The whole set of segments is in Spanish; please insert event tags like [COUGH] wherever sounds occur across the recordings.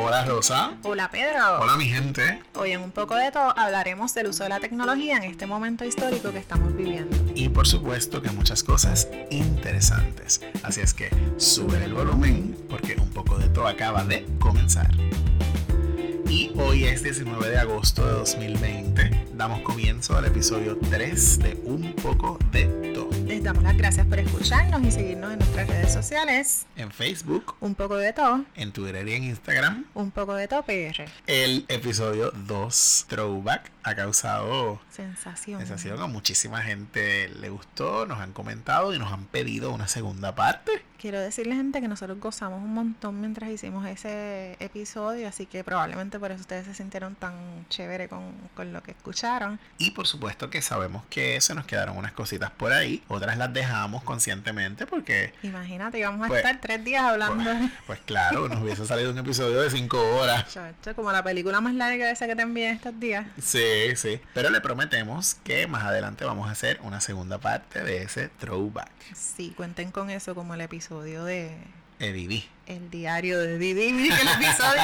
Hola Rosa. Hola Pedro. Hola mi gente. Hoy en un poco de todo hablaremos del uso de la tecnología en este momento histórico que estamos viviendo. Y por supuesto que muchas cosas interesantes. Así es que sube el volumen porque un poco de todo acaba de comenzar. Y hoy es 19 de agosto de 2020. Damos comienzo al episodio 3 de Un poco de todo. Les damos las gracias por escucharnos y seguirnos en nuestras redes sociales. En Facebook, Un poco de todo. en Twitter y en Instagram. Un poco de todo PR. El episodio 2 Throwback ha causado Sensación. sensación a muchísima gente. Le gustó, nos han comentado y nos han pedido una segunda parte. Quiero decirle gente que nosotros gozamos un montón mientras hicimos ese episodio, así que probablemente por eso ustedes se sintieron tan chévere con, con lo que escucharon. Y por supuesto que sabemos que se nos quedaron unas cositas por ahí. Otras las dejamos conscientemente porque, Imagínate, íbamos a Pues- estar tres días hablando. pues, [LAUGHS] pues claro, nos hubiese salido un episodio de 5 horas. Chacho, como la película más larga esa que te envié estos días. Sí, sí. Pero le prometemos que más adelante vamos a hacer una segunda parte de ese throwback. Sí, cuenten con eso como el episodio de Ediví. El diario de Didi, [LAUGHS] el episodio.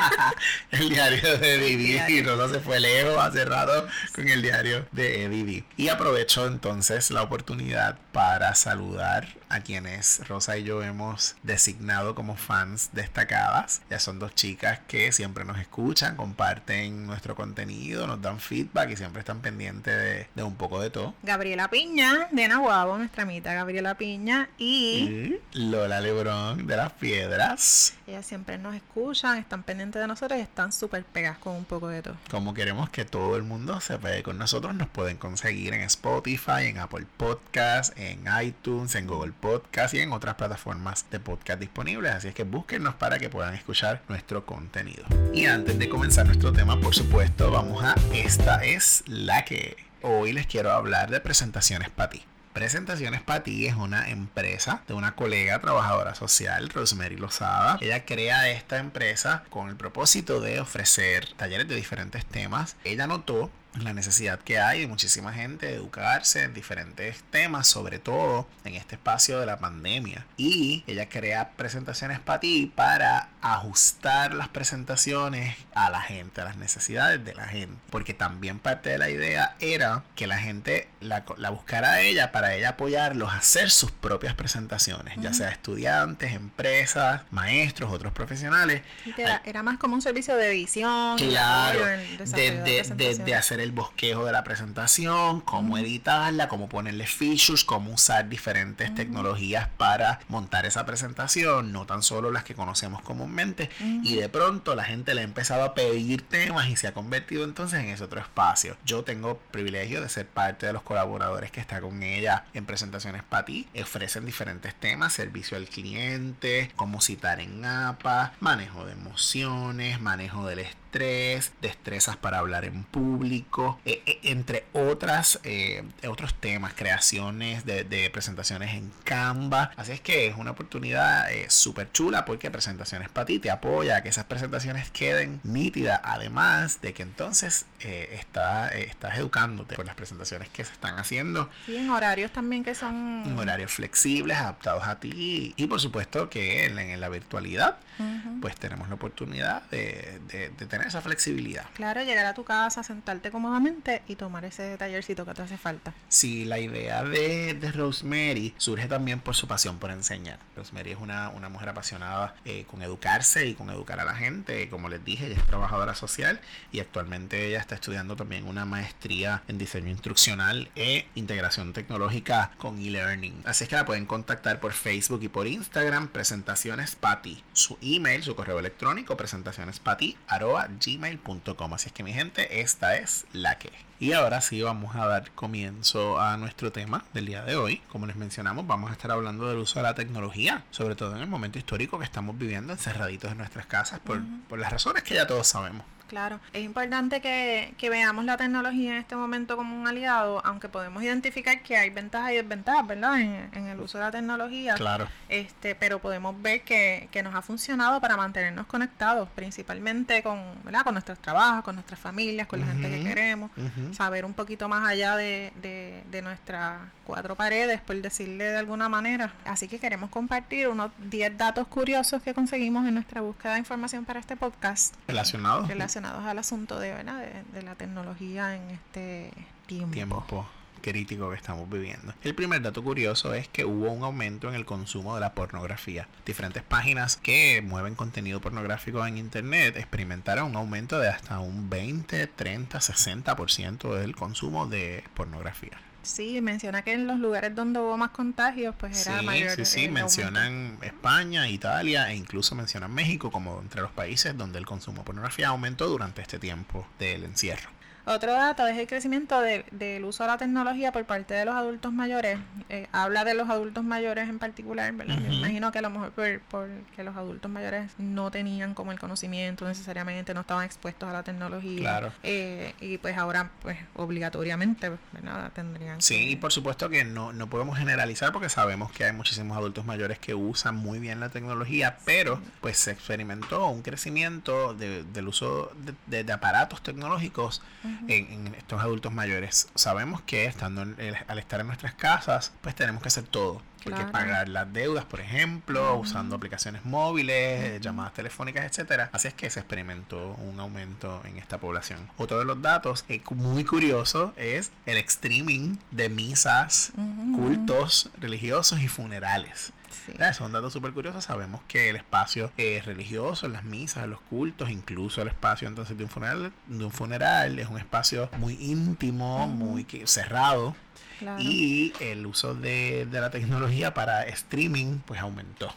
[LAUGHS] el diario de Didi. Y no se fue lejos hace rato con el diario de Didi. Y aprovecho entonces la oportunidad para saludar a quienes Rosa y yo hemos designado como fans destacadas. Ya son dos chicas que siempre nos escuchan, comparten nuestro contenido, nos dan feedback y siempre están pendientes de, de un poco de todo. Gabriela Piña, de Nahuabo, nuestra amita Gabriela Piña. Y Y Lola Lebrón de las Piedras. ellas siempre nos escuchan, están pendientes de nosotros y están súper pegadas con un poco de todo. Como queremos que todo el mundo se pegue con nosotros, nos pueden conseguir en Spotify, en Apple Podcast, en iTunes, en Google Podcast y en otras plataformas de podcast disponibles. Así es que búsquennos para que puedan escuchar nuestro contenido. Y antes de comenzar nuestro tema, por supuesto, vamos a Esta es la que. Hoy les quiero hablar de presentaciones para ti. Presentaciones para ti es una empresa de una colega trabajadora social, Rosemary Lozada. Ella crea esta empresa con el propósito de ofrecer talleres de diferentes temas. Ella notó la necesidad que hay de muchísima gente de educarse en diferentes temas, sobre todo en este espacio de la pandemia. Y ella crea presentaciones para ti para ajustar las presentaciones a la gente, a las necesidades de la gente. Porque también parte de la idea era que la gente la, la buscara a ella para ella apoyarlos a hacer sus propias presentaciones, ya sea estudiantes, empresas, maestros, otros profesionales. Era, era más como un servicio de edición. y Claro, de, de- de- hacer el bosquejo de la presentación, cómo editarla, cómo ponerle features, cómo usar diferentes tecnologías para montar esa presentación, no tan solo las que conocemos comúnmente. Y de pronto la gente le ha empezado a pedir temas y se ha convertido entonces en ese otro espacio. Yo tengo privilegio de ser parte de los colaboradores que está con ella en presentaciones para ti. Ofrecen diferentes temas, servicio al cliente, cómo citar en APA, manejo de emociones, manejo del estrés, destrezas para hablar en público, eh, eh, entre otras eh, otros temas, creaciones de, de presentaciones en Canva. Así es que es una oportunidad eh, súper chula porque Presentaciones para ti te apoya a que esas presentaciones queden nítidas, además de que entonces eh, está, estás educándote por las presentaciones que se están haciendo Sí, en horarios también que son. en horarios flexibles, adaptados a ti y por supuesto que en, en la virtualidad Pues tenemos la oportunidad de, de- de tener esa flexibilidad. Claro, llegar a tu casa, sentarte cómodamente y tomar ese tallercito que te hace falta. Sí, la idea de, de Rosemary surge también por su pasión por enseñar. Rosemary es una, una mujer apasionada eh, con educarse y con educar a la gente. Como les dije, ella es trabajadora social y actualmente ella está estudiando también una maestría en diseño instruccional e integración tecnológica con e-learning. Así es que la pueden contactar por Facebook y por Instagram, presentaciones Pati. Su email, su correo electrónico, presentacionespati, arroba gmail.com. Así es que mi gente, esta es la que. Y ahora sí vamos a dar comienzo a nuestro tema del día de hoy. Como les mencionamos, vamos a estar hablando del uso de la tecnología, sobre todo en el momento histórico que estamos viviendo encerraditos en nuestras casas por, por las razones que ya todos sabemos. Claro, es importante que, que, veamos la tecnología en este momento como un aliado, aunque podemos identificar que hay ventajas y desventajas, ¿verdad? En, en el uso de la tecnología. Claro. Este, pero podemos ver que, que nos ha funcionado para mantenernos conectados, principalmente con, ¿verdad? Con nuestros trabajos, con nuestras familias, con la gente que queremos, saber un poquito más allá de, de, de nuestras cuatro paredes, por decirle de alguna manera. Así que queremos compartir unos 10 datos curiosos que conseguimos en nuestra búsqueda de información para este podcast. Relacionados relacionados al asunto de, ¿verdad? de, la tecnología en este tiempo. tiempo crítico que estamos viviendo. El primer dato curioso es que hubo un aumento en el consumo de la pornografía. Diferentes páginas que mueven contenido pornográfico en internet experimentaron un aumento de hasta un 20, 30, 60% del consumo de pornografía. Sí, menciona que en los lugares donde hubo más contagios, pues era mayor. Sí, sí, mencionan España, Italia e incluso mencionan México como entre los países donde el consumo de pornografía aumentó durante este tiempo del encierro. Otro dato es el crecimiento del uso de la tecnología por parte de los adultos mayores. Eh, habla de los adultos mayores en particular, ¿verdad? Me imagino que a lo mejor porque los adultos mayores no tenían como el conocimiento necesariamente, no estaban expuestos a la tecnología. Claro. Eh, y pues ahora, pues obligatoriamente, ¿verdad? Tendrían. Sí, y por supuesto que no, no podemos generalizar porque sabemos que hay muchísimos adultos mayores que usan muy bien la tecnología, pero pues se experimentó un crecimiento del uso de, aparatos tecnológicos en, estos adultos mayores. Sabemos que estando al estar en nuestras casas, pues tenemos que hacer todo. Porque pagar las deudas, por ejemplo, usando aplicaciones móviles, llamadas telefónicas, etcétera. Así es que se experimentó un aumento en esta población. Otro de los datos eh, muy curioso es el streaming de misas, cultos religiosos y funerales. Son datos súper curiosos. Sabemos que el espacio es religioso, las misas, los cultos, incluso el espacio entonces de un funeral, de un funeral es un espacio muy íntimo, muy cerrado. Y el uso de, de la tecnología para streaming pues aumentó.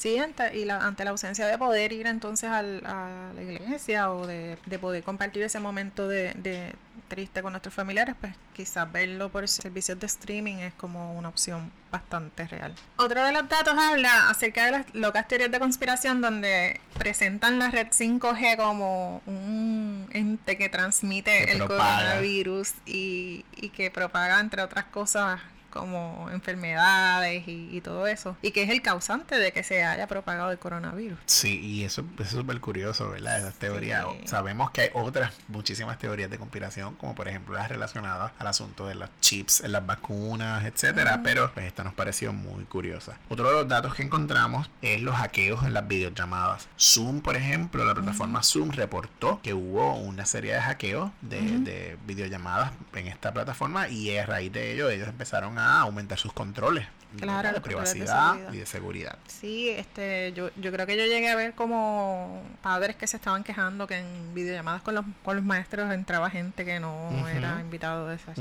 Sí, ante, y la, ante la ausencia de poder ir entonces al, a la iglesia o de, de poder compartir ese momento de, de, triste con nuestros familiares, pues quizás verlo por servicios de streaming es como una opción bastante real. Otro de los datos habla acerca de las locas teorías de conspiración donde presentan la red 5G como un ente que transmite el coronavirus y, y que propaga entre otras cosas como enfermedades y, todo eso, y que es el causante de que se haya propagado el coronavirus. Sí, y eso, es súper curioso, ¿verdad? Esas teorías. Sabemos que hay otras muchísimas teorías de conspiración, como por ejemplo las relacionadas al asunto de los chips en las vacunas, etcétera, pero pues, esta nos pareció muy curiosa. Otro de los datos que encontramos es los hackeos en las videollamadas. Zoom, por ejemplo, la plataforma Zoom reportó que hubo una serie de hackeos de, de videollamadas en esta plataforma y a raíz de ello ellos empezaron a aumentar sus controles claro, de privacidad y de seguridad. Sí, este, yo, yo creo que yo llegué a ver como padres que se estaban quejando que en videollamadas con los, con los maestros entraba gente que no era invitado de esa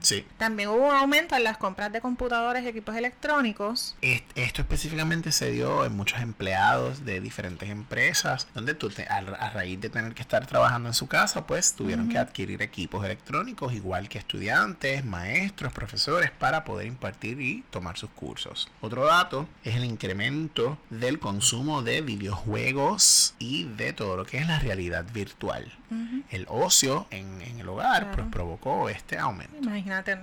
Sí. También hubo un aumento en las compras de computadores y equipos electrónicos. Esto específicamente se dio en muchos empleados de diferentes empresas, donde tú te, a, raíz de tener que estar trabajando en su casa, pues tuvieron que adquirir equipos electrónicos, igual que estudiantes, maestros, profesores, para poder impartir y tomar sus cursos. Otro dato es el incremento del consumo de videojuegos y de todo lo que es la realidad virtual. El ocio en, el hogar pues, provocó este aumento. Imagínate,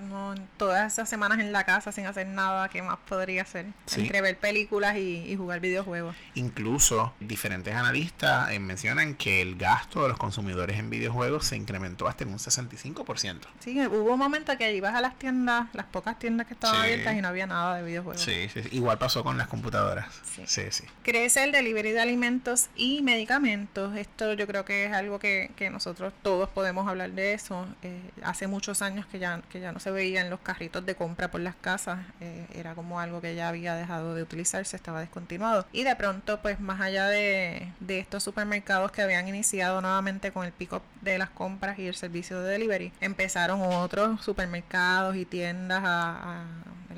todas esas semanas en la casa sin hacer nada, ¿qué más podría hacer? Entre ver películas y, jugar videojuegos. Incluso diferentes analistas eh, mencionan que el gasto de los consumidores en videojuegos se incrementó hasta en un 65%. Sí, hubo un momento que ibas a las tiendas, las pocas tiendas que estaban abiertas y no había nada de videojuegos. Sí, sí, igual pasó con las computadoras. Sí. sí, Crece el delivery de alimentos y medicamentos. Esto yo creo que es algo que, que nosotros todos podemos hablar de eso. Eh, hace muchos años que ya, que ya no se veían los carritos de compra por las casas. Eh, era como algo que ya había dejado de utilizarse, estaba descontinuado. Y de pronto, pues más allá de, de estos supermercados que habían iniciado nuevamente con el pico de las compras y el servicio de delivery, empezaron otros supermercados y tiendas a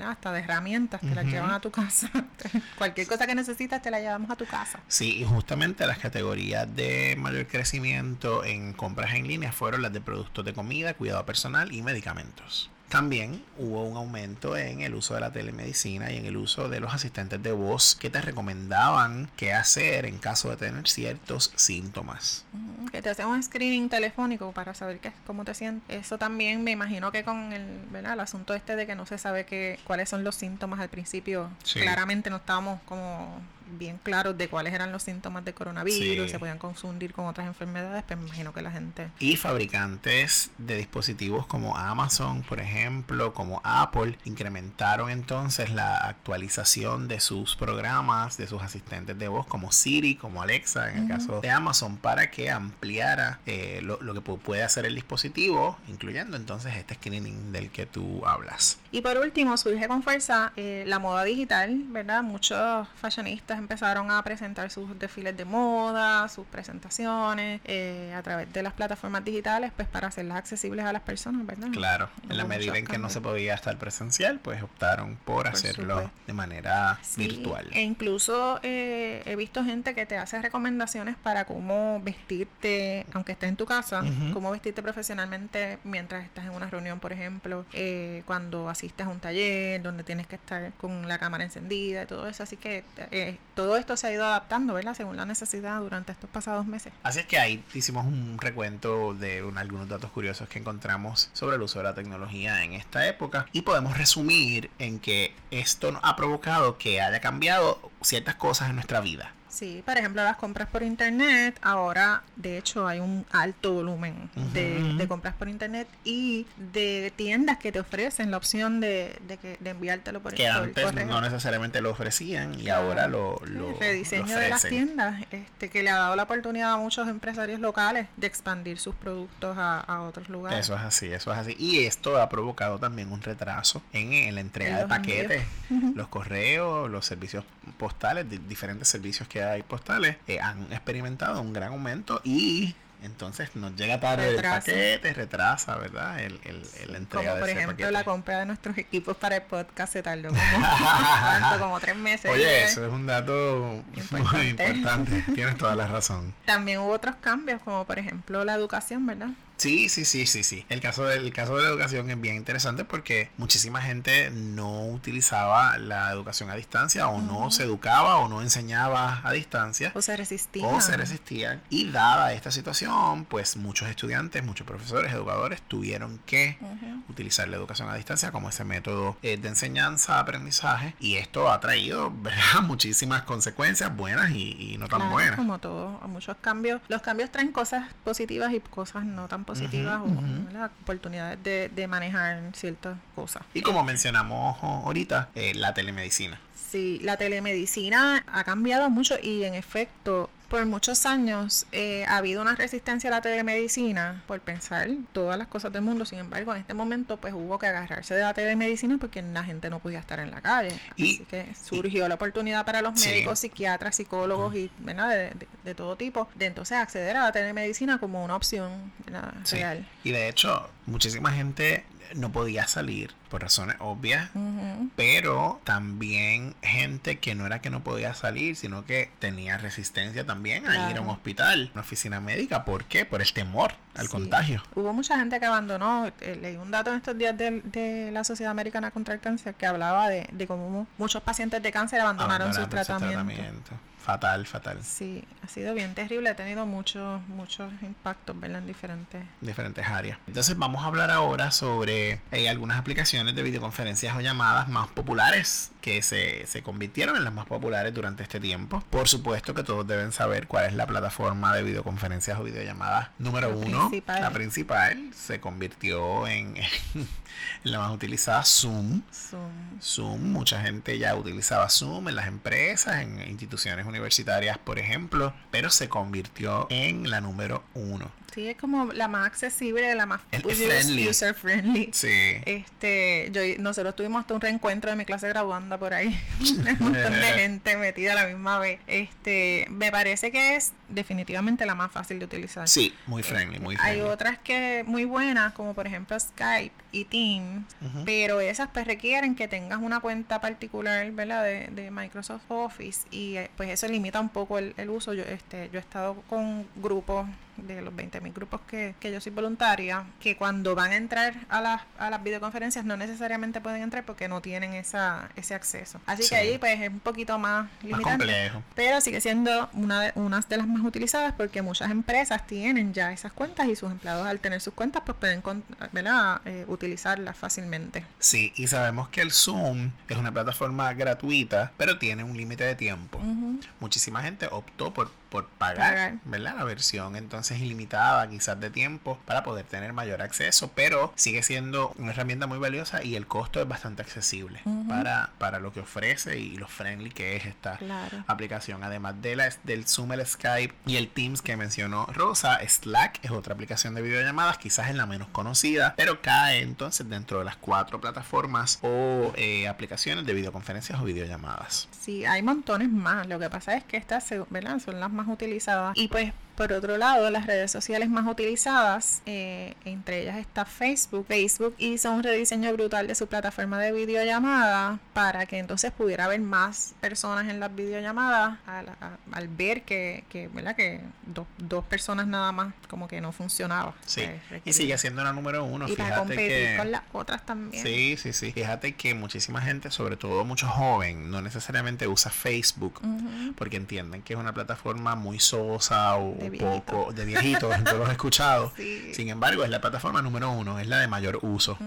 hasta de herramientas, te las llevan a tu casa. [LAUGHS] Cualquier cosa que necesitas te la llevamos a tu casa. Sí, y justamente las categorías de mayor crecimiento en compras en línea fueron las de productos de comida, cuidado personal y medicamentos. También hubo un aumento en el uso de la telemedicina y en el uso de los asistentes de voz que te recomendaban qué hacer en caso de tener ciertos síntomas. Que te hacen un screening telefónico para saber qué, cómo te sientes. Eso también me imagino que con el, ¿verdad? el asunto este de que no se sabe qué, cuáles son los síntomas al principio, claramente no estábamos como bien claros de cuáles eran los síntomas de coronavirus, se podían confundir con otras enfermedades, pero me imagino que la gente... Y fabricantes de dispositivos como Amazon, por ejemplo, como Apple, incrementaron entonces la actualización de sus programas, de sus asistentes de voz como Siri, como Alexa, en el caso de Amazon, para que ampliara eh, lo, que puede hacer el dispositivo, incluyendo entonces este screening del que tú hablas. Y por último, surge con fuerza eh, la moda digital, ¿verdad? Muchos fashionistas empezaron a presentar sus desfiles de moda, sus presentaciones eh, a través de las plataformas digitales, pues para hacerlas accesibles a las personas, ¿verdad? Claro, en la medida en que no se podía estar presencial, pues optaron por, hacerlo de manera virtual. E incluso eh, he visto gente que te hace recomendaciones para cómo vestirte, aunque estés en tu casa, cómo vestirte profesionalmente mientras estás en una reunión, por ejemplo, eh, cuando asistes a un taller donde tienes que estar con la cámara encendida y todo eso. Así que todo esto se ha ido adaptando, ¿verdad? Según la necesidad durante estos pasados meses. Así es que ahí hicimos un recuento de algunos datos curiosos que encontramos sobre el uso de la tecnología en esta época y podemos resumir en que esto ha provocado que haya cambiado ciertas cosas en nuestra vida. Sí, por ejemplo, las compras por internet, ahora de hecho hay un alto volumen de, compras por internet y de tiendas que te ofrecen la opción de, de, de enviártelo por, que antes no necesariamente lo ofrecían y ahora lo, lo El rediseño de las tiendas este, que le ha dado la oportunidad a muchos empresarios locales de expandir sus productos a, a otros lugares. Eso es así, eso es así. Y esto ha provocado también un retraso en, la entrega de paquetes, los correos, los servicios postales, diferentes servicios que hay postales, eh, han experimentado un gran aumento y entonces nos llega tarde el paquete, retrasa, ¿verdad? El, el, el entrega como por ejemplo la compra de nuestros equipos para el podcast se tardó como, [LAUGHS] tres meses. Oye, eso es un dato muy importante. [LAUGHS] Tienes toda la razón. También hubo otros cambios, como por ejemplo la educación, ¿verdad? Sí, sí, sí, sí, sí. El caso, del, caso de la educación es bien interesante porque muchísima gente no utilizaba la educación a distancia o no se educaba o no enseñaba a distancia. O se resistían. O se resistían. Y dada esta situación, pues muchos estudiantes, muchos profesores, educadores tuvieron que utilizar la educación a distancia como ese método eh, de enseñanza, aprendizaje. Y esto ha traído [LAUGHS] ¿verdad? muchísimas consecuencias buenas y, no tan buenas. Como todo, muchos cambios. Los cambios traen cosas positivas y cosas no tan positivas o oportunidades de, manejar ciertas cosas. Y como mencionamos ahorita, eh, la telemedicina. Sí, la telemedicina ha cambiado mucho y en efecto por muchos años eh, ha habido una resistencia a la telemedicina por pensar todas las cosas del mundo. Sin embargo, en este momento pues hubo que agarrarse de la telemedicina porque la gente no podía estar en la calle. Así que surgió la oportunidad para los médicos, psiquiatras, psicólogos y De, todo tipo de entonces acceder a la telemedicina como una opción real. Y de hecho, muchísima gente no podía salir por razones obvias, pero también gente que no era que no podía salir, sino que tenía resistencia también a ir a un hospital, una oficina médica. ¿Por qué? Por el temor al contagio. Hubo mucha gente que abandonó. Eh, leí un dato en estos días de, la Sociedad Americana contra el Cáncer que hablaba de, de cómo muchos pacientes de cáncer abandonaron, sus tratamientos fatal, fatal. Sí, ha sido bien terrible, ha tenido muchos, muchos impactos, ¿verdad? En diferentes... diferentes áreas. Entonces vamos a hablar ahora sobre eh, algunas aplicaciones de videoconferencias o llamadas más populares que se, se convirtieron en las más populares durante este tiempo. Por supuesto que todos deben saber cuál es la plataforma de videoconferencias o videollamadas número uno. La principal se convirtió [LAUGHS] en la más utilizada Zoom. Zoom. Zoom. Mucha gente ya utilizaba Zoom en las empresas, en instituciones universitarias, por ejemplo, pero se convirtió en la número uno. Sí, es como la más accesible, la más user friendly. Sí. Este, yo, nosotros tuvimos hasta un reencuentro de mi clase graduanda por ahí. [LAUGHS] un montón de gente metida a la misma vez. Este, me parece que es definitivamente la más fácil de utilizar. Sí, muy friendly, muy friendly. Hay otras que muy buenas, como por ejemplo Skype y Teams, pero esas pues requieren que tengas una cuenta particular, ¿verdad? De, de Microsoft Office y eh, pues eso limita un poco el, el uso. Yo, este, yo he estado con grupos de los 20.000 grupos que, que, yo soy voluntaria, que cuando van a entrar a las, a las videoconferencias no necesariamente pueden entrar porque no tienen esa, ese acceso. Así que ahí pues es un poquito más limitante. Pero sigue siendo una de, unas de las más utilizadas porque muchas empresas tienen ya esas cuentas y sus empleados al tener sus cuentas pues pueden eh, utilizarlas fácilmente. Sí, y sabemos que el Zoom es una plataforma gratuita, pero tiene un límite de tiempo. Muchísima gente optó por por pagar, ¿verdad? La versión entonces ilimitada quizás de tiempo para poder tener mayor acceso, pero sigue siendo una herramienta muy valiosa y el costo es bastante accesible para, para lo que ofrece y lo friendly que es esta aplicación. Además de la, del Zoom, el Skype y el Teams que mencionó Rosa, Slack es otra aplicación de videollamadas, quizás es la menos conocida, pero cae entonces dentro de las cuatro plataformas o eh, aplicaciones de videoconferencias o videollamadas. Sí, hay montones más. Lo que pasa es que estas, ¿verdad? Son las más utilizadas. Y pues por otro lado, las redes sociales más utilizadas, eh, entre ellas está Facebook. Facebook hizo un rediseño brutal de su plataforma de videollamada para que entonces pudiera haber más personas en las videollamadas al, ver que, que, ¿verdad? que dos personas nada más como que no funcionaba. Sí, pues, y sigue siendo la número uno. Y para competir con las otras también. Sí, sí, sí. Fíjate que muchísima gente, sobre todo mucho joven, no necesariamente usa Facebook porque entienden que es una plataforma muy sosa o de poco de viejitos, [LAUGHS] yo los he escuchado. Sin embargo, es la plataforma número uno, es la de mayor uso.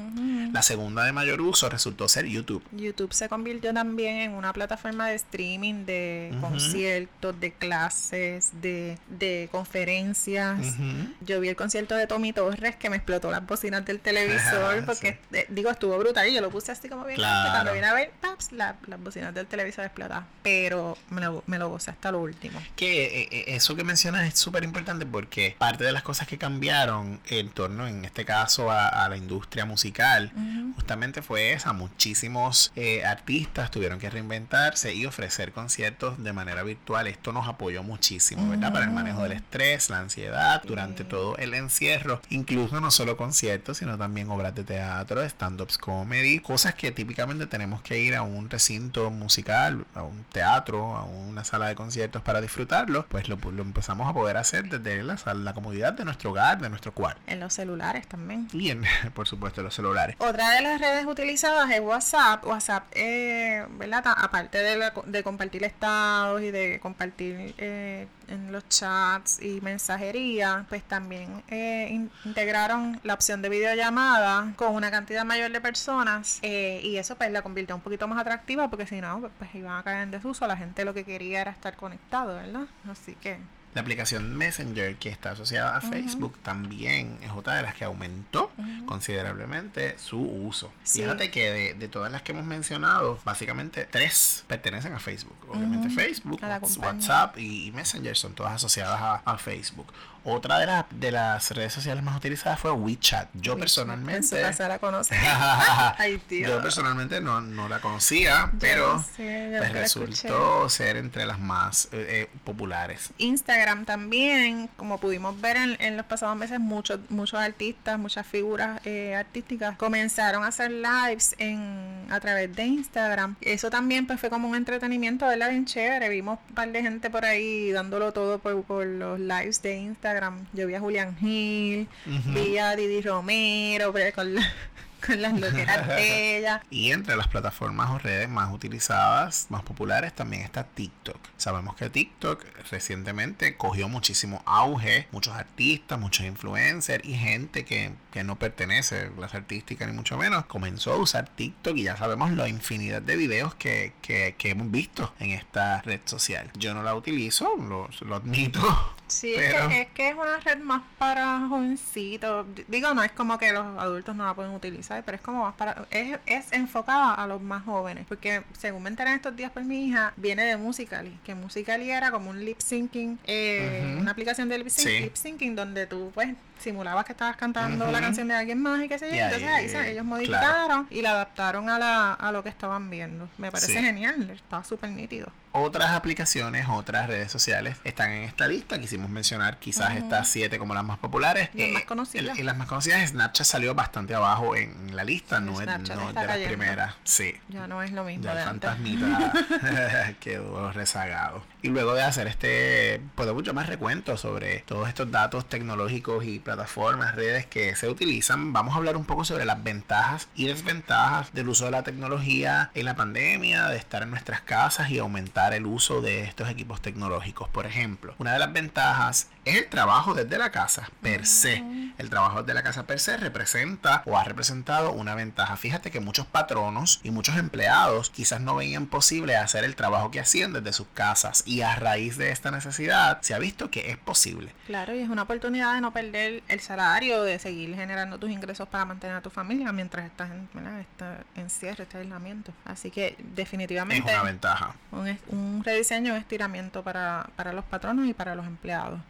La segunda de mayor uso resultó ser YouTube. YouTube se convirtió también en una plataforma de streaming de conciertos, de clases, de, de conferencias. Yo vi el concierto de Tommy Torres que me explotó las bocinas del televisor [LAUGHS] porque, eh, digo, estuvo brutal y yo lo puse así como bien. Cuando vine a ver, paps, las bocinas del televisor explotaban. Pero me lo, me lo gocé hasta lo último. Que eh, eh, eso que mencionas es súper importante porque parte de las cosas que cambiaron en torno, en este caso, a, la industria musical, justamente fue esa. Muchísimos eh, artistas tuvieron que reinventarse y ofrecer conciertos de manera virtual. Esto nos apoyó muchísimo, ¿verdad? Para el manejo del estrés, la ansiedad, durante todo el encierro. Incluso no solo conciertos, sino también obras de teatro, stand-ups comedy, cosas que típicamente tenemos que ir a un recinto musical, a un teatro, a una sala de conciertos para disfrutarlo, pues lo, lo empezamos a poder hacer desde la, la comodidad de nuestro hogar, de nuestro cuarto. En los celulares también. Y en, [LAUGHS] por supuesto, los celulares. Otra de las redes utilizadas es WhatsApp. WhatsApp, eh, ¿verdad? Aparte de, de compartir estados y de compartir eh, en los chats y mensajería, pues también eh, integraron la opción de videollamada con una cantidad mayor de personas eh, y eso pues la convirtió un poquito más atractiva porque si no, pues, pues iban a caer en desuso. La gente lo que quería era estar conectado, ¿verdad? Así que la aplicación Messenger, que está asociada a Facebook, también es otra de las que aumentó considerablemente su uso. Fíjate que de, todas las que hemos mencionado, básicamente tres pertenecen a Facebook. Obviamente Facebook, WhatsApp y, Messenger son todas asociadas a Facebook. Otra de, las de las redes sociales más utilizadas fue WeChat. Yo personalmente. la [LAUGHS] Yo personalmente no, la conocía, pero pues resultó ser entre las más eh, eh, populares. Instagram también, como pudimos ver en, los pasados meses, muchos muchos artistas, muchas figuras eh, artísticas comenzaron a hacer lives en a través de Instagram. Eso también pues fue como un entretenimiento, ¿verdad? Bien chévere. Vimos un par de gente por ahí dándolo todo por, por los lives de Instagram yo vi a Julián Gil, vi a Didi Romero con, [LAUGHS] con las loqueras de ella. [LAUGHS] Y entre las plataformas o redes más utilizadas, más populares, también está TikTok. Sabemos que TikTok recientemente cogió muchísimo auge, muchos artistas, muchos influencers y gente que, que no pertenece a las artísticas ni mucho menos, comenzó a usar TikTok y ya sabemos la infinidad de videos que, que, que hemos visto en esta red social. Yo no la utilizo, lo, lo admito. Sí, es, que, es, que, es una red más para jovencitos. Digo, no es como que los adultos no la pueden utilizar, pero es como más para. Es, es enfocada a los más jóvenes. Porque según me enteré estos días por mi hija, viene de Musical.ly. Que Musical.ly era como un lip syncing, eh, una aplicación de lip, syncing donde tú, pues, simulabas que estabas cantando la canción de alguien más y qué sé yo. Y Entonces ahí, ahí, se- ellos claro. modificaron y la adaptaron a, la, a lo que estaban viendo. Me parece Sí. genial, estaba súper nítido. Otras aplicaciones, otras redes sociales están en esta lista. Quisimos mencionar quizás estas siete como las más populares. Las Eh, más conocidas. Y las más conocidas, Snapchat salió bastante abajo en la lista, Sí, no es, no está de las cayendo. primeras. Sí. Ya no es lo mismo Ya de el antes. fantasmita [LAUGHS] [LAUGHS] quedó rezagado. Y luego de hacer este, pues mucho más recuento sobre todos estos datos tecnológicos y plataformas, redes que se utilizan, vamos a hablar un poco sobre las ventajas y desventajas del uso de la tecnología en la pandemia, de estar en nuestras casas y aumentar el uso de estos equipos tecnológicos. Por ejemplo, una de las ventajas es el trabajo desde la casa per se. El trabajo desde la casa per se representa o ha representado una ventaja. Fíjate que muchos patronos y muchos empleados quizás no veían posible hacer el trabajo que hacían desde sus casas y a raíz de esta necesidad se ha visto que es posible. Claro, y es una oportunidad de no perder el salario, de seguir generando tus ingresos para mantener a tu familia mientras estás en ¿verdad? este encierro, este aislamiento. Así que Es definitivamente una ventaja. un, es- un rediseño, un estiramiento para, para los patronos y para los empleados.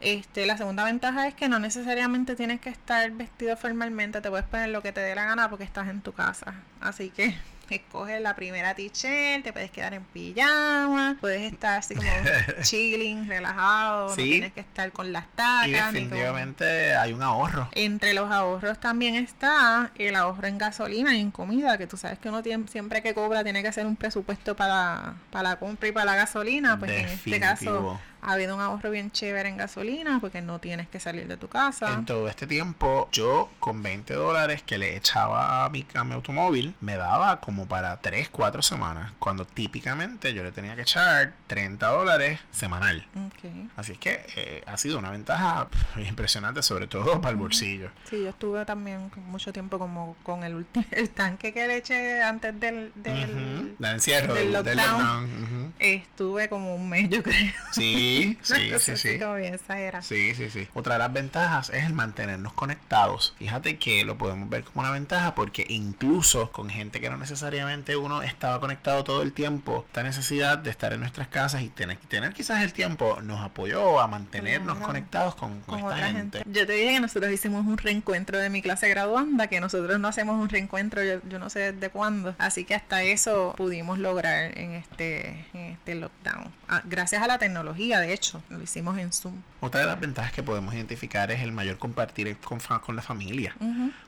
Este, la segunda ventaja es que no necesariamente tienes que estar vestido formalmente, te puedes poner lo que te dé la gana porque estás en tu casa. Así que escoges la primera t-shirt, te puedes quedar en pijama, puedes estar así como [LAUGHS] chilling, relajado, no tienes que estar con las tacas. Y definitivamente hay un ahorro. Entre los ahorros también está el ahorro en gasolina y en comida, que tú sabes que uno tiene, siempre que cobra tiene que hacer un presupuesto para, para la compra y para la gasolina, pues en este caso. Ha habido un ahorro bien chévere en gasolina porque no tienes que salir de tu casa. En todo este tiempo, yo con 20 dólares que le echaba a mi, a mi automóvil, me daba como para 3, 4 semanas. Cuando típicamente yo le tenía que echar 30 dólares semanal. Ok. Así es que eh, ha sido una ventaja [LAUGHS] impresionante, sobre todo para el bolsillo. Sí, yo estuve también mucho tiempo como con el [LAUGHS] el tanque que le eché antes del, del Ujú. Del encierro, del del, del lockdown. lockdown. ujú. estuve como un mes yo creo. Sí, [LAUGHS] sí, sí, sí. exagerada. Sí, sí, sí. Otra de las ventajas es el mantenernos conectados. Fíjate que lo podemos ver como una ventaja porque incluso con gente que no necesariamente uno estaba conectado todo el tiempo, esta necesidad de estar en nuestras casas y tener, tener quizás el tiempo nos apoyó a mantenernos conectados con, con con esta gente. gente. Yo te dije que nosotros hicimos un reencuentro de mi clase graduanda, que nosotros no hacemos un reencuentro, yo, yo no sé desde cuándo. Así que hasta eso pudimos lograr en este, en este lockdown. Ah, gracias a la tecnología, de hecho, lo hicimos en Zoom. Otra de las ventajas que podemos identificar es el mayor compartir con, con la familia.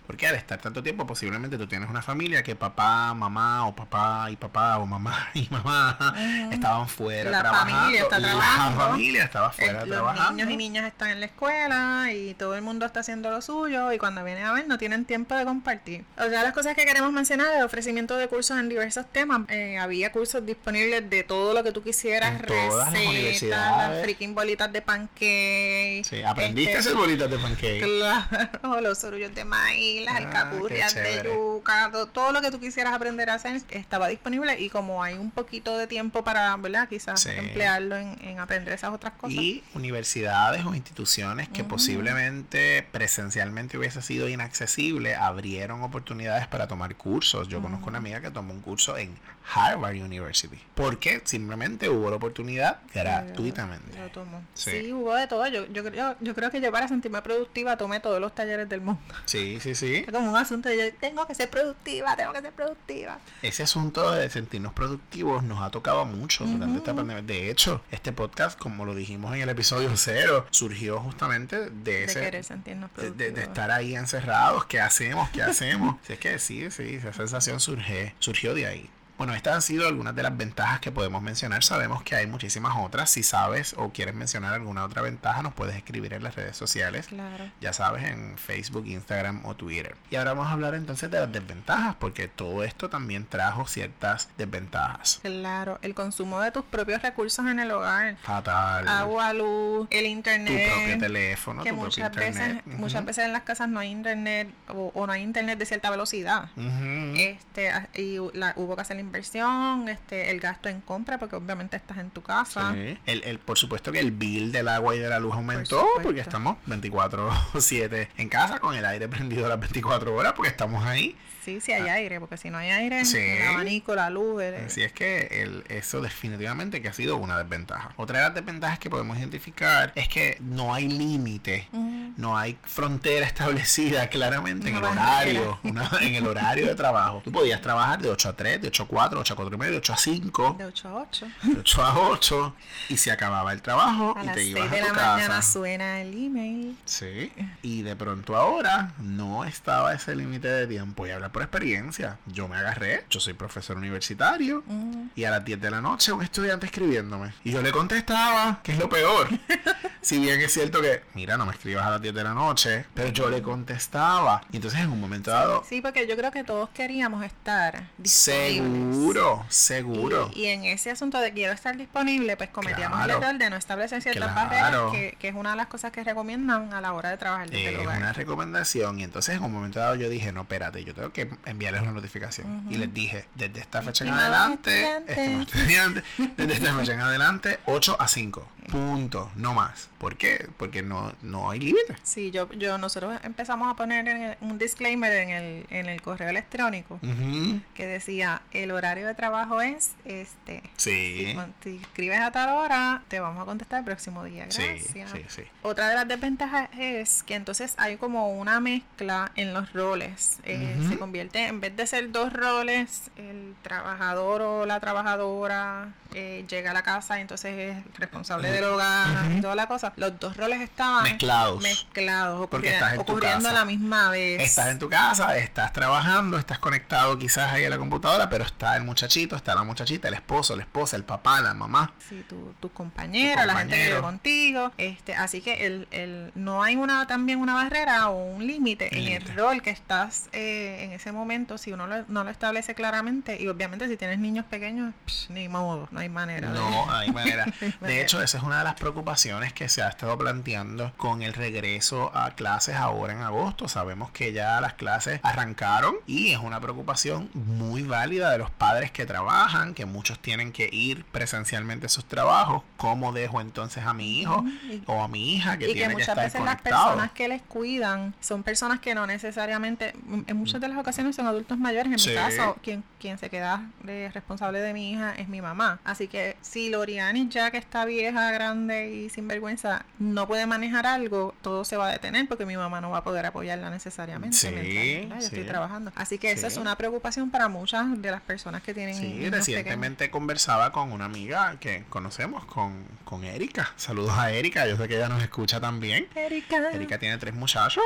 Porque al estar tanto tiempo, posiblemente tú tienes una familia que papá, mamá, o papá y papá, o mamá [LAUGHS] y mamá estaban fuera La trabajando. familia está trabajando. La familia estaba Eh, fuera los trabajando. niños y niñas están en la escuela y todo el mundo está haciendo lo suyo y cuando vienen a ver no tienen tiempo de compartir. Otra de las cosas que queremos mencionar es el ofrecimiento de cursos en diversos temas. Eh, había cursos disponibles de todo lo que tú quisieras, En todas las universidades. Las freaking bolitas de pancake. Sí, aprendiste a este, hacer bolitas de pancake. Claro, [LAUGHS] los sorullos de maíz, las Ah, alcapurrias qué de yuca, to- todo lo que tú quisieras aprender a hacer estaba disponible y como hay un poquito de tiempo para, ¿verdad? Quizás Sí. emplearlo en, en aprender esas otras cosas. Y universidades o instituciones que posiblemente presencialmente hubiese sido inaccesible, abrieron oportunidades para tomar cursos. Yo conozco una amiga que tomó un curso en Harvard University. Porque simplemente hubo la oportunidad gratuitamente. Lo tomo. Sí. Sí. hubo de todo. Yo, yo, creo, yo creo que yo para sentirme productiva tomé todos los talleres del mundo. Sí, sí, sí. Es como un asunto de yo tengo que ser productiva, tengo que ser productiva. Ese asunto de sentirnos productivos nos ha tocado mucho durante esta pandemia. De hecho, este podcast, como lo dijimos en el episodio [LAUGHS] cero, surgió justamente de De ese querer sentirnos de, productivos. de- de estar ahí encerrados, ¿qué hacemos? ¿Qué hacemos? [LAUGHS] Si es que sí, sí, esa sensación surge, surgió de ahí. Bueno, estas han sido algunas de las ventajas que podemos mencionar. Sabemos que hay muchísimas otras. Si sabes o quieres mencionar alguna otra ventaja, nos puedes escribir en las redes sociales. Claro. Ya sabes, en Facebook, Instagram o Twitter. Y ahora vamos a hablar entonces de las desventajas, porque todo esto también trajo ciertas desventajas. Claro, el consumo de tus propios recursos en el hogar. Fatal. Agua, luz, el tu internet. propio teléfono, que tu propio muchas veces, internet. muchas Ujú. veces en las casas no hay internet o, o no hay internet de cierta velocidad. Este, a- y la- hubo que hacer inversión, este, el gasto en compra, porque obviamente estás en tu casa. Sí. El, el, por supuesto que el bill del agua y de la luz aumentó porque estamos 24/7 en casa con el aire [LAUGHS] prendido las 24 horas porque estamos ahí. Sí, sí hay aire, porque si no hay aire, el abanico, la luz. Así es que el, eso definitivamente que ha sido una desventaja. Otra de las desventajas que podemos identificar es que no hay límite, no hay frontera [LAUGHS] establecida claramente en el horario, en el horario de trabajo. Tú podías trabajar de 8 a 3, de 8 a 4, 8 a 4 y medio, de 8 a 5. De 8 a 8. De 8 a 8 y se acababa el trabajo y te ibas a tu de la mañana suena el email. Sí. Y de pronto ahora no estaba ese límite de tiempo y hablar por experiencia. Yo me agarré, yo soy profesor universitario y a las 10 de la noche un estudiante escribiéndome. Y yo le contestaba, que es lo peor. [LAUGHS] si bien es cierto que, mira, no me escribas a las 10 de la noche, pero yo le contestaba. Y entonces en un momento dado... Sí, porque yo creo que todos queríamos estar Seguro, seguro. Y, en ese asunto de quiero estar disponible, pues cometíamos el error de no establecer ciertas barreras, que, es una de las cosas que recomiendan a la hora de trabajar desde Es una recomendación. Y entonces en un momento dado yo dije, no, espérate, yo tengo que enviarles una notificación. Y les dije, desde esta fecha en adelante, desde esta fecha en adelante, 8 a 5. [LAUGHS] Punto, no más. ¿Por qué? Porque no, no hay límite. Sí, yo, yo, nosotros empezamos a poner un disclaimer en el, en el correo electrónico que decía, el horario de trabajo es este. Sí. Si, escribes a tal hora, te vamos a contestar el próximo día. Gracias. Sí, sí, Otra de las desventajas es que entonces hay como una mezcla en los roles. Eh, se convierte, en vez de ser dos roles, el trabajador o la trabajadora eh, llega a la casa y entonces es responsable del hogar y toda la cosa. Los dos roles estaban mezclados. Mezclados, porque estás ocurriendo a la misma vez. Estás en tu casa, estás trabajando, estás conectado quizás ahí a la computadora, pero está el muchachito, está la muchachita, el esposo, la esposa, el papá, la mamá. Sí, tu, tu compañero, la gente que vive contigo. Este, así que el, el, no hay una también una barrera o un límite en el rol que estás eh, en ese momento si uno lo, no lo establece claramente y obviamente si tienes niños pequeños, ni modo, no hay manera. No hay manera. [LAUGHS] De hecho, esa es una de las preocupaciones que se ha estado planteando con el regreso a clases ahora en agosto. Sabemos que ya las clases arrancaron y es una preocupación muy válida de los padres que trabajan, que muchos tienen que ir presencialmente a sus trabajos. ¿Cómo dejo entonces a mi hijo o a mi hija que tiene que, muchas veces las personas que les cuidan son personas que no necesariamente, en muchas de las ocasiones son adultos mayores. En mi caso, quien, quien se queda de responsable de mi hija es mi mamá. Así que si Loriani ya que está vieja, grande y sin vergüenza no puede manejar algo, todo se va a detener porque mi mamá no va a poder apoyarla necesariamente. Sí, yo estoy trabajando. Así que esa es una preocupación para muchas de las personas que tienen. Sí, recientemente conversaba con una amiga que conocemos, con, con Erika. Saludos a Erika, yo sé que ella nos escucha también. Erika. Erika tiene tres muchachos.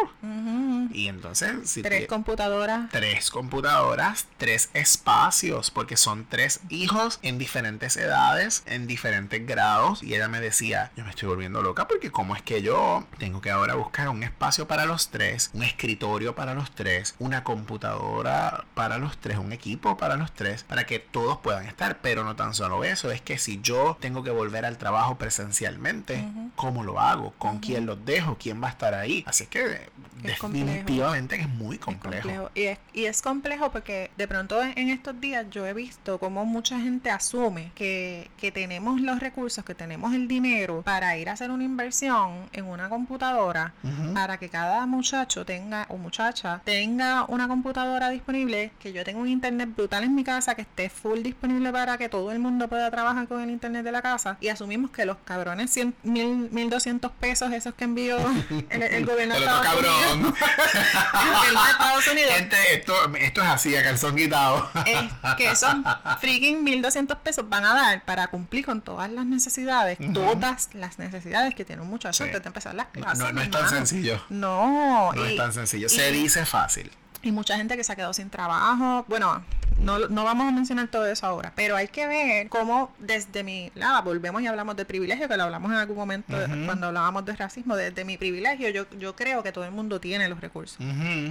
Y entonces... Si tres computadoras. Tres computadoras, tres espacios, porque son tres hijos en diferentes edades, en diferentes grados. Y ella me decía, yo me estoy volviendo loca porque como es que yo tengo que ahora buscar un espacio para los tres, un escritorio para los tres, una computadora para los tres, un equipo para los tres, para que todos puedan estar. Pero no tan solo eso, es que si yo tengo que volver al trabajo presencialmente, ¿cómo lo hago? ¿Con quién los dejo? ¿Quién va a estar ahí? Así es que definitivamente es muy complejo. Y, es, y es complejo porque de pronto en estos días yo he visto como mucha gente asume que, que tenemos los recursos, que tenemos el dinero para ir a hacer una inversión en una computadora para que cada muchacho tenga o muchacha tenga una computadora disponible, que yo tenga un internet brutal en mi casa, que esté full disponible para que todo el mundo pueda trabajar con el internet de la casa y asumimos que los cabrones 100, mil, 1200 pesos esos que envió [LAUGHS] el, gobierno de Estados, Unidos, [LAUGHS] Estados Unidos. Gente esto, esto es así a calzón quitado. Es que son freaking 1200 pesos van a dar para cumplir con todas las necesidades todas las necesidades que tiene un muchacho antes de empezar las clases no, no es tan sencillo. No no es tan sencillo. se dice fácil y mucha gente que se ha quedado sin trabajo. Bueno, no, no vamos a mencionar todo eso ahora, pero hay que ver cómo desde mi lado, volvemos y hablamos de privilegio, que lo hablamos en algún momento cuando hablábamos de racismo, desde mi privilegio yo, yo creo que todo el mundo tiene los recursos.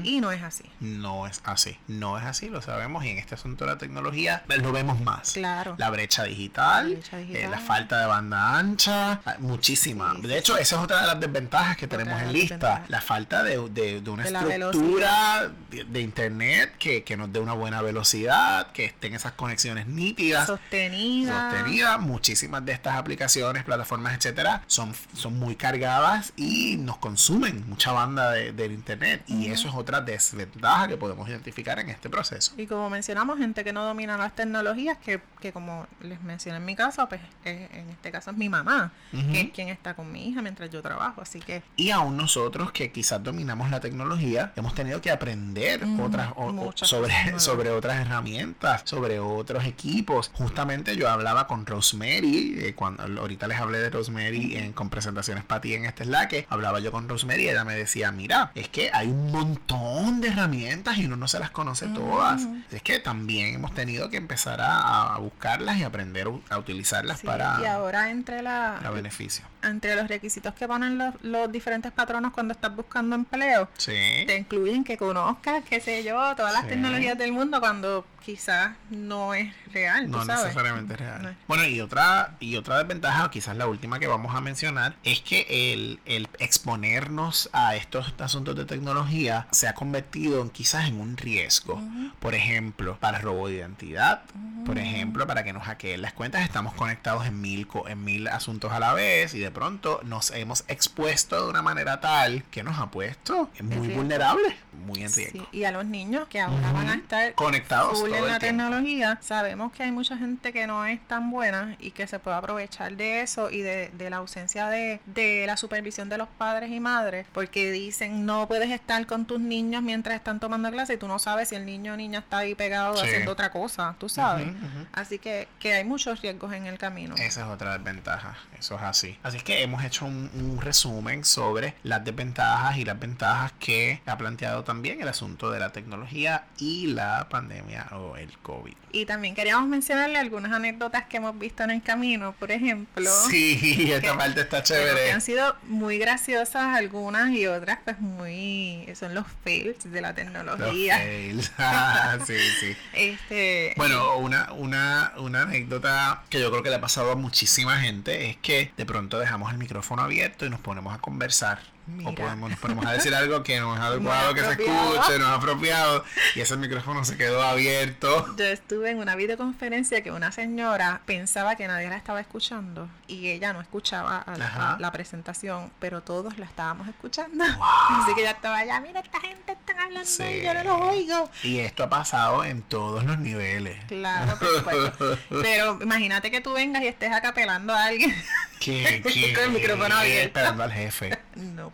Y no es así. No es así, no es así, lo sabemos y en este asunto de la tecnología lo vemos más. Claro. La brecha digital, la, eh, falta de banda ancha, ah, muchísima. de hecho, esa es otra de las desventajas que tenemos en lista, la falta de, de, una estructura de internet que, que nos dé una buena velocidad, que estén esas conexiones nítidas, Sostenida. sostenidas. Muchísimas de estas aplicaciones, plataformas, etcétera, son, son muy cargadas y nos consumen mucha banda de- del internet. Y eso es otra desventaja que podemos identificar en este proceso. Y como mencionamos, gente que no domina las tecnologías, que, que como les mencioné en mi caso, pues en este caso es mi mamá, que es quien está con mi hija mientras yo trabajo. Así que Y aún nosotros que quizás dominamos la tecnología, hemos tenido que aprender Otras o- sobre, cosas sobre otras herramientas, sobre otros equipos. Justamente yo hablaba con Rosemary, eh, cuando ahorita les hablé de Rosemary en, con presentaciones para ti en este Slack, hablaba yo con Rosemary y ella me decía, mira, es que hay un montón de herramientas y uno no se las conoce todas. Es que también hemos tenido que empezar a, a buscarlas y aprender a utilizarlas sí, para, y ahora entre la, para beneficio. Entre los requisitos que ponen los, los diferentes patronos cuando estás buscando empleo, Sí. te incluyen que conozcas, qué sé yo, todas las Sí. tecnologías del mundo cuando quizás no es real, No sabes. necesariamente real. No es- Bueno, y otra, y otra desventaja, quizás la última que vamos a mencionar, es que el, el exponernos a estos asuntos de tecnología se ha convertido en quizás en un riesgo. Por ejemplo, para robo de identidad, por ejemplo, para que nos hackeen las cuentas, estamos conectados en mil, co- en mil asuntos a la vez y de pronto nos hemos expuesto de una manera tal que nos ha puesto muy vulnerables, muy en riesgo. Sí, y a los niños que ahora van a estar Conectados full en la tecnología, sabemos que hay mucha gente que no es tan buena y que se puede aprovechar de eso y de, de la ausencia de, de la supervisión de los padres y madres, porque dicen no puedes estar con tus niños mientras están tomando clase y tú no sabes si el niño o niña está ahí pegado Sí. haciendo otra cosa, tú sabes. Así que, que hay muchos riesgos en el camino. Esa es otra desventaja, eso es así. Así que hemos hecho un, un resumen sobre las desventajas y las ventajas que ha planteado también el asunto de la tecnología y la pandemia o el COVID. Y también queríamos mencionarle algunas anécdotas que hemos visto en el camino, por ejemplo. Sí, esta que- parte está que chévere. han sido muy graciosas algunas y otras pues muy son los fails de la Los tecnología fails. [LAUGHS] Ah, sí, sí. este Bueno, una, una, una anécdota que yo creo que le ha pasado a muchísima gente es que de pronto dejamos el micrófono abierto y nos ponemos a conversar. Mira. O podemos, nos ponemos a decir algo que no es adecuado que se escuche, no es apropiado. Y ese micrófono se quedó abierto. yo estuve en una videoconferencia que una señora pensaba que nadie la estaba escuchando y ella no escuchaba la, la presentación, pero todos la estábamos escuchando. Wow. Así que ella estaba allá, mira, esta gente está hablando Sí. y yo no los oigo. Y esto ha pasado en todos los niveles. Claro, por supuesto. [LAUGHS] Pero imagínate que tú vengas y estés acapelando a alguien. Que, que- [LAUGHS] Con el micrófono abierto. Esperando al jefe. No.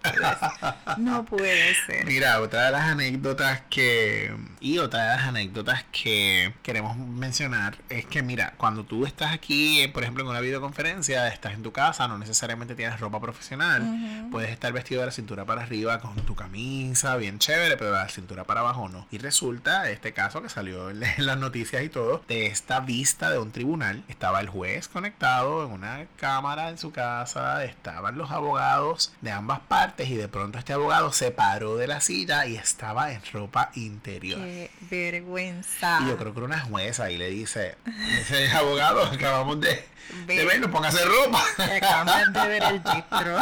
No puede ser. Mira, otra de las anécdotas que... Y otra de las anécdotas que queremos mencionar es que, mira, cuando tú estás aquí, eh, por ejemplo, en una videoconferencia, estás en tu casa, no necesariamente tienes ropa profesional, puedes estar vestido de la cintura para arriba con tu camisa, bien chévere, pero de la cintura para abajo no. Y resulta, este caso que salió en las noticias y todo, de esta vista de un tribunal, estaba el juez conectado en una cámara en su casa, estaban los abogados de ambas partes y de pronto este abogado se paró de la silla y estaba en ropa interior. Qué vergüenza. Y yo creo que era una jueza y le dice, ese abogado, acabamos de, Ve. de verlo, póngase ropa. Acabamos de ver el gistro.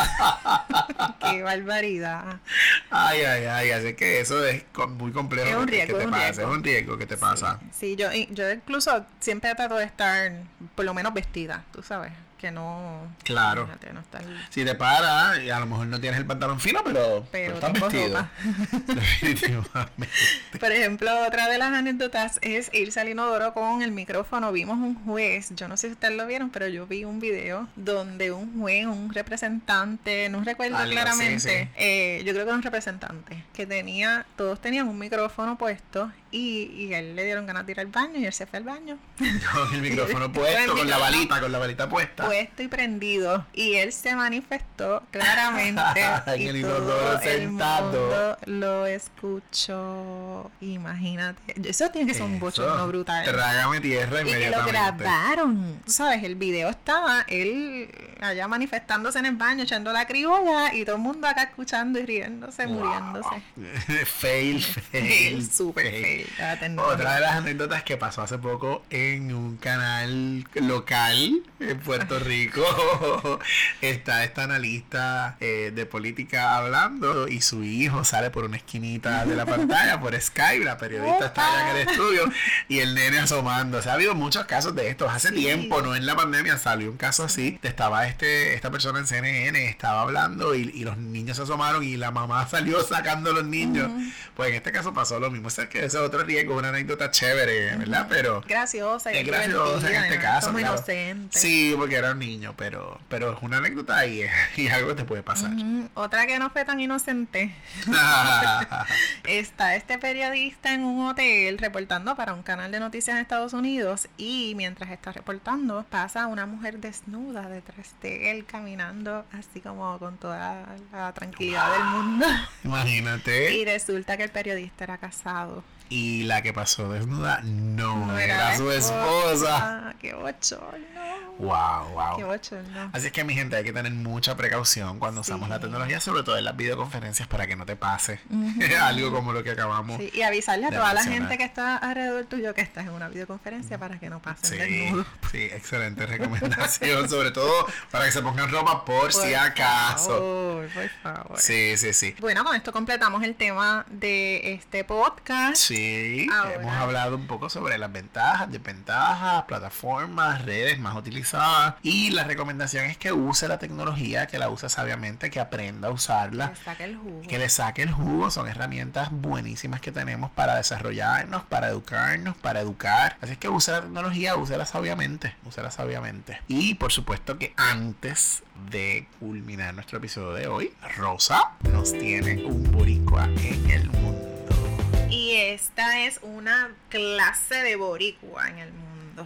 [LAUGHS] Qué barbaridad. Ay, ay, ay, así que eso es muy complejo Es un riesgo, que te es un pasa, riesgo. es un riesgo que te pasa. Sí, yo, yo incluso siempre trato de estar por lo menos vestida, tú sabes. Que no. Claro. Fíjate, no Si te paras, y a lo mejor no tienes el pantalón fino, pero, Pero estás vestido. ropa. [LAUGHS] [LAUGHS] Definitivamente. Por ejemplo, otra de las anécdotas es irse al inodoro con el micrófono. Vimos un juez, yo no sé si ustedes lo vieron, pero yo vi un video donde un juez, un representante, no recuerdo Algo, sí, claramente, sí. eh, yo creo que era un representante, que tenía, todos tenían un micrófono puesto y, y él le dieron ganas de ir al baño y él se fue al baño. [LAUGHS] Con el micrófono [LAUGHS] puesto, con la balita, con la balita puesta. puesto y prendido. Y él se manifestó claramente. [LAUGHS] En y el todo el mundo lo escuchó. Imagínate. Eso tiene que ser un bochorno brutal. Trágame tierra y que lo inmediatamente. grabaron. Tú sabes el video estaba él allá manifestándose en el baño echando la criolla y todo el mundo acá escuchando y riéndose muriéndose. Fail, fail. super fail la. Otra de las anécdotas que pasó hace poco en un canal local en Puerto Rico [LAUGHS] está esta analista eh, de política hablando y su hijo sale por una esquinita de la [LAUGHS] pantalla por Skype, la periodista está allá en el estudio y el nene asomando. O sea, ha habido muchos casos de estos. Hace tiempo, no en la pandemia, salió un caso así. Estaba este, esta persona en CNN, estaba hablando y, y los niños se asomaron y la mamá [LAUGHS] salió sacando a los niños. Pues en este caso pasó lo mismo. O sea, que ese es otro riesgo, una anécdota chévere, ¿verdad? Pero graciosa y es graciosa en este caso. Como claro. inocente. Sí, porque era un niño, pero, pero es una anécdota y, [LAUGHS] y algo te puede pasar. Otra que no fue tan inocente. [LAUGHS] Está este periodista en un hotel reportando para un canal de noticias en Estados Unidos y mientras está reportando pasa una mujer desnuda detrás de él caminando así como con toda la tranquilidad del mundo. [LAUGHS] Imagínate. Y resulta que el periodista era casado. Y la que pasó desnuda no, No era, la su esposa. Ah, ¡Qué bochorno! Wow, ¡Qué wow. bochorno! Así es que mi gente hay que tener mucha precaución cuando usamos la tecnología, sobre todo en las videoconferencias para que no te pase [LAUGHS] algo como lo que acabamos. Sí, y avisarle a toda la gente que está alrededor tuyo que estás en una videoconferencia para que no pasen Sí, desnudos. sí, excelente recomendación, sobre todo para que se pongan ropa por, si Por acaso. favor, por favor. Sí, sí, sí. Bueno, con esto completamos el tema de este podcast. Sí, Ahora. hemos hablado un poco sobre las ventajas, desventajas, plataformas, redes más utilizadas y la recomendación es que use la tecnología, que la use sabiamente, que aprenda a usarla, Que saque el jugo. que le saque el jugo, son herramientas buenísimas que tenemos para desarrollarnos, para educarnos, para educar. Así es que use la tecnología, úsela sabiamente, úsela sabiamente. Y por supuesto que antes de culminar nuestro episodio de hoy, Rosa nos tiene un boricua en el mundo. Y esta es una clase de boricua en el mundo.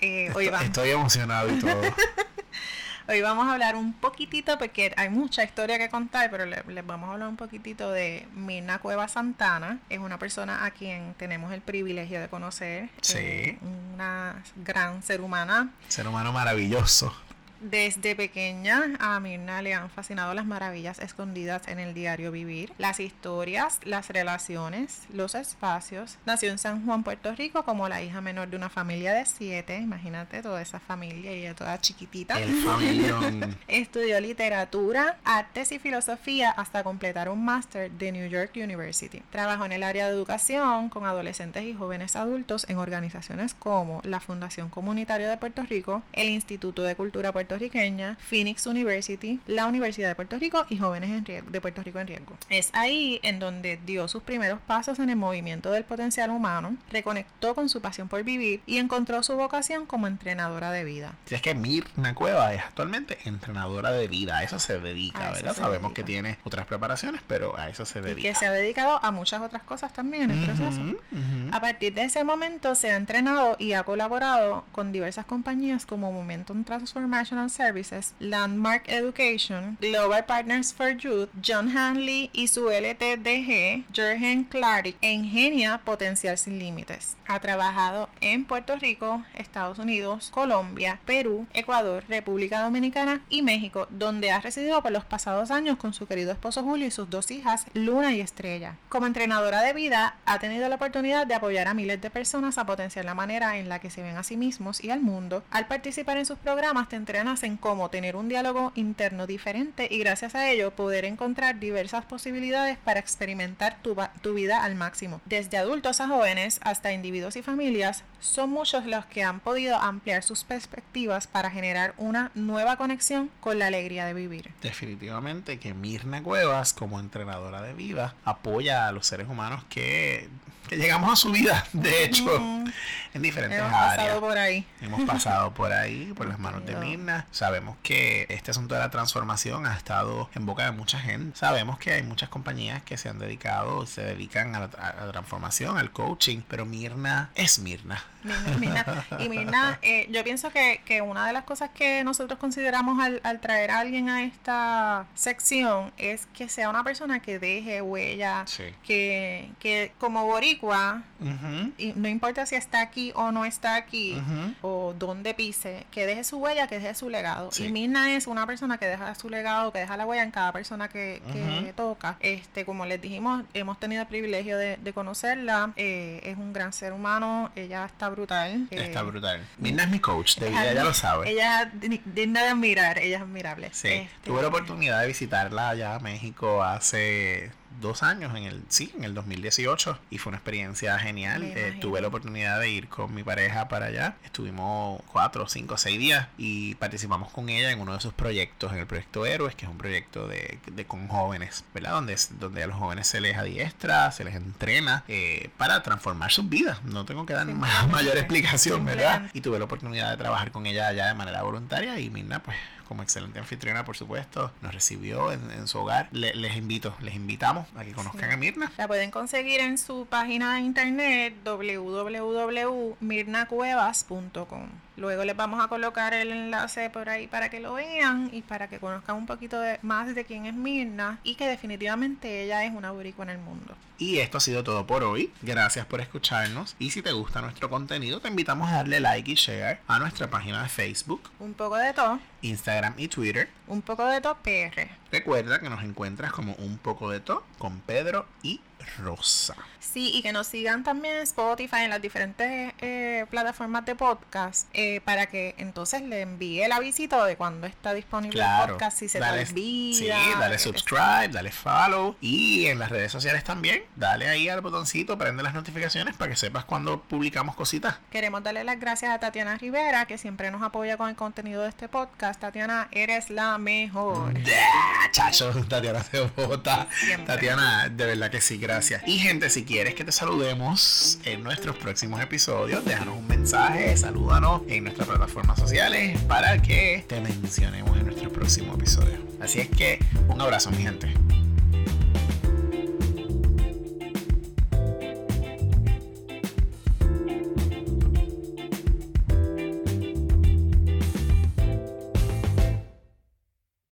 Eh, hoy, Estoy, vamos, estoy emocionado y todo. [LAUGHS] hoy vamos a hablar un poquitito, porque hay mucha historia que contar, pero le- les vamos a hablar un poquitito de Mirna Cueva Santana. Es una persona a quien tenemos el privilegio de conocer. Sí. Eh, una gran ser humana. Ser humano maravilloso. Desde pequeña a Mirna le han fascinado las maravillas escondidas en el diario vivir, las historias, las relaciones, los espacios. Nació en San Juan, Puerto Rico, como la hija menor de una familia de siete. Imagínate toda esa familia y ella toda chiquitita. El familión. [LAUGHS] Estudió literatura, artes y filosofía hasta completar un máster de New York University. Trabajó en el área de educación con adolescentes y jóvenes adultos en organizaciones como la Fundación Comunitaria de Puerto Rico, el Instituto de Cultura Puertorriqueña, Phoenix University, la Universidad de Puerto Rico y Jóvenes en Riesgo- de Puerto Rico en Riesgo. Es ahí en donde dio sus primeros pasos en el movimiento del potencial humano, reconectó con su pasión por vivir y encontró su vocación como entrenadora de vida. Si es que Mirna Cueva es actualmente entrenadora de vida, a eso se dedica, A ¿verdad? se Sabemos dedica. que tiene otras preparaciones, pero a eso se y dedica. que se ha dedicado a muchas otras cosas también en el proceso. Ujú, ujú. A partir de ese momento se ha entrenado y ha colaborado con diversas compañías como Momentum Services, Landmark Education, Global Partners for Youth, John Hanley y su LTDG, Jurgen Clark, Engenia Potencial Sin Límites. Ha trabajado en Puerto Rico, Estados Unidos, Colombia, Perú, Ecuador, República Dominicana y México, donde ha residido por los pasados años con su querido esposo Julio y sus dos hijas, Luna y Estrella. Como entrenadora de vida, ha tenido la oportunidad de apoyar a miles de personas a potenciar la manera en la que se ven a sí mismos y al mundo. Al participar en sus programas, te entrenas en cómo tener un diálogo interno diferente y gracias a ello poder encontrar diversas posibilidades para experimentar tu, tu vida al máximo. Desde adultos a jóvenes hasta individuos y familias, son muchos los que han podido ampliar sus perspectivas para generar una nueva conexión con la alegría de vivir. Definitivamente que Mirna Cuevas, como entrenadora de vida, apoya a los seres humanos que llegamos a su vida, de hecho, Mm, en diferentes hemos áreas. pasado por ahí. Hemos pasado por ahí, por las manos de Mirna. Sabemos que este asunto de la transformación ha estado en boca de mucha gente. Sabemos que hay muchas compañías que se han dedicado, se dedican a la, a la transformación, al coaching, pero Mirna es Mirna. Mirna. Y Mirna, eh, yo pienso que, que una de las cosas que nosotros consideramos al, al traer a alguien a esta sección es que sea una persona que deje huella, Sí. que, que como boricua, y no importa si está aquí o no está aquí, o dónde pise, que deje su huella, que deje su legado. Sí. Y Mirna es una persona que deja su legado, que deja la huella en cada persona que, que toca. Este, como les dijimos, hemos tenido el privilegio de, de conocerla. Eh, es un gran ser humano, ella está brutal. Está Eh, brutal. Mirna es mi coach de vida, ya lo sabe. Ella di- digna de admirar, ella es admirable. Sí, Este, tuve la oportunidad de visitarla allá a México hace dos años, en el sí, en el 2018, y fue una experiencia genial. Eh, tuve la oportunidad de ir con mi pareja para allá. Estuvimos cuatro, cinco, seis días y participamos con ella en uno de sus proyectos, en el proyecto Héroes, que es un proyecto de, de con jóvenes, ¿verdad? Donde, donde a los jóvenes se les adiestra, se les entrena eh, para transformar sus vidas. No tengo que dar más, [LAUGHS] mayor explicación, ¿verdad? Y tuve la oportunidad de trabajar con ella allá de manera voluntaria y Mirna, pues como excelente anfitriona, por supuesto, nos recibió en, en su hogar. Le- les invito, les invitamos a que conozcan Sí. a Mirna. La pueden conseguir en su página de internet www.mirnacuevas.com. Luego les vamos a colocar el enlace por ahí para que lo vean y para que conozcan un poquito de- más de quién es Mirna y que definitivamente ella es una boricua en el mundo. Y esto ha sido todo por hoy. Gracias por escucharnos. Y si te gusta nuestro contenido, te invitamos a darle like y share a nuestra página de Facebook, Un poco de todo, Instagram y Twitter. un poco de todo PR. Recuerda que nos encuentras como un poco de todo con Pedro y Rosa. Sí, y que nos sigan también en Spotify, en las diferentes eh, plataformas de podcast, eh, para que entonces le envíe el avisito de cuando está disponible el podcast, si se Dale- te olvida. Sí, dale subscribe, dale follow. Y en las redes sociales también, dale ahí al botoncito, prende las notificaciones para que sepas cuando publicamos cositas. Queremos darle las gracias a Tatiana Rivera, que siempre nos apoya con el contenido de este podcast. Tatiana, eres la mejor. ¡Ah, Chacho, Tatiana se. Siempre. Tatiana, de verdad que sí, Y gente, si quieres que te saludemos en nuestros próximos episodios, déjanos un mensaje, salúdanos en nuestras plataformas sociales para que te mencionemos en nuestro próximo episodio. Así es que un abrazo, mi gente.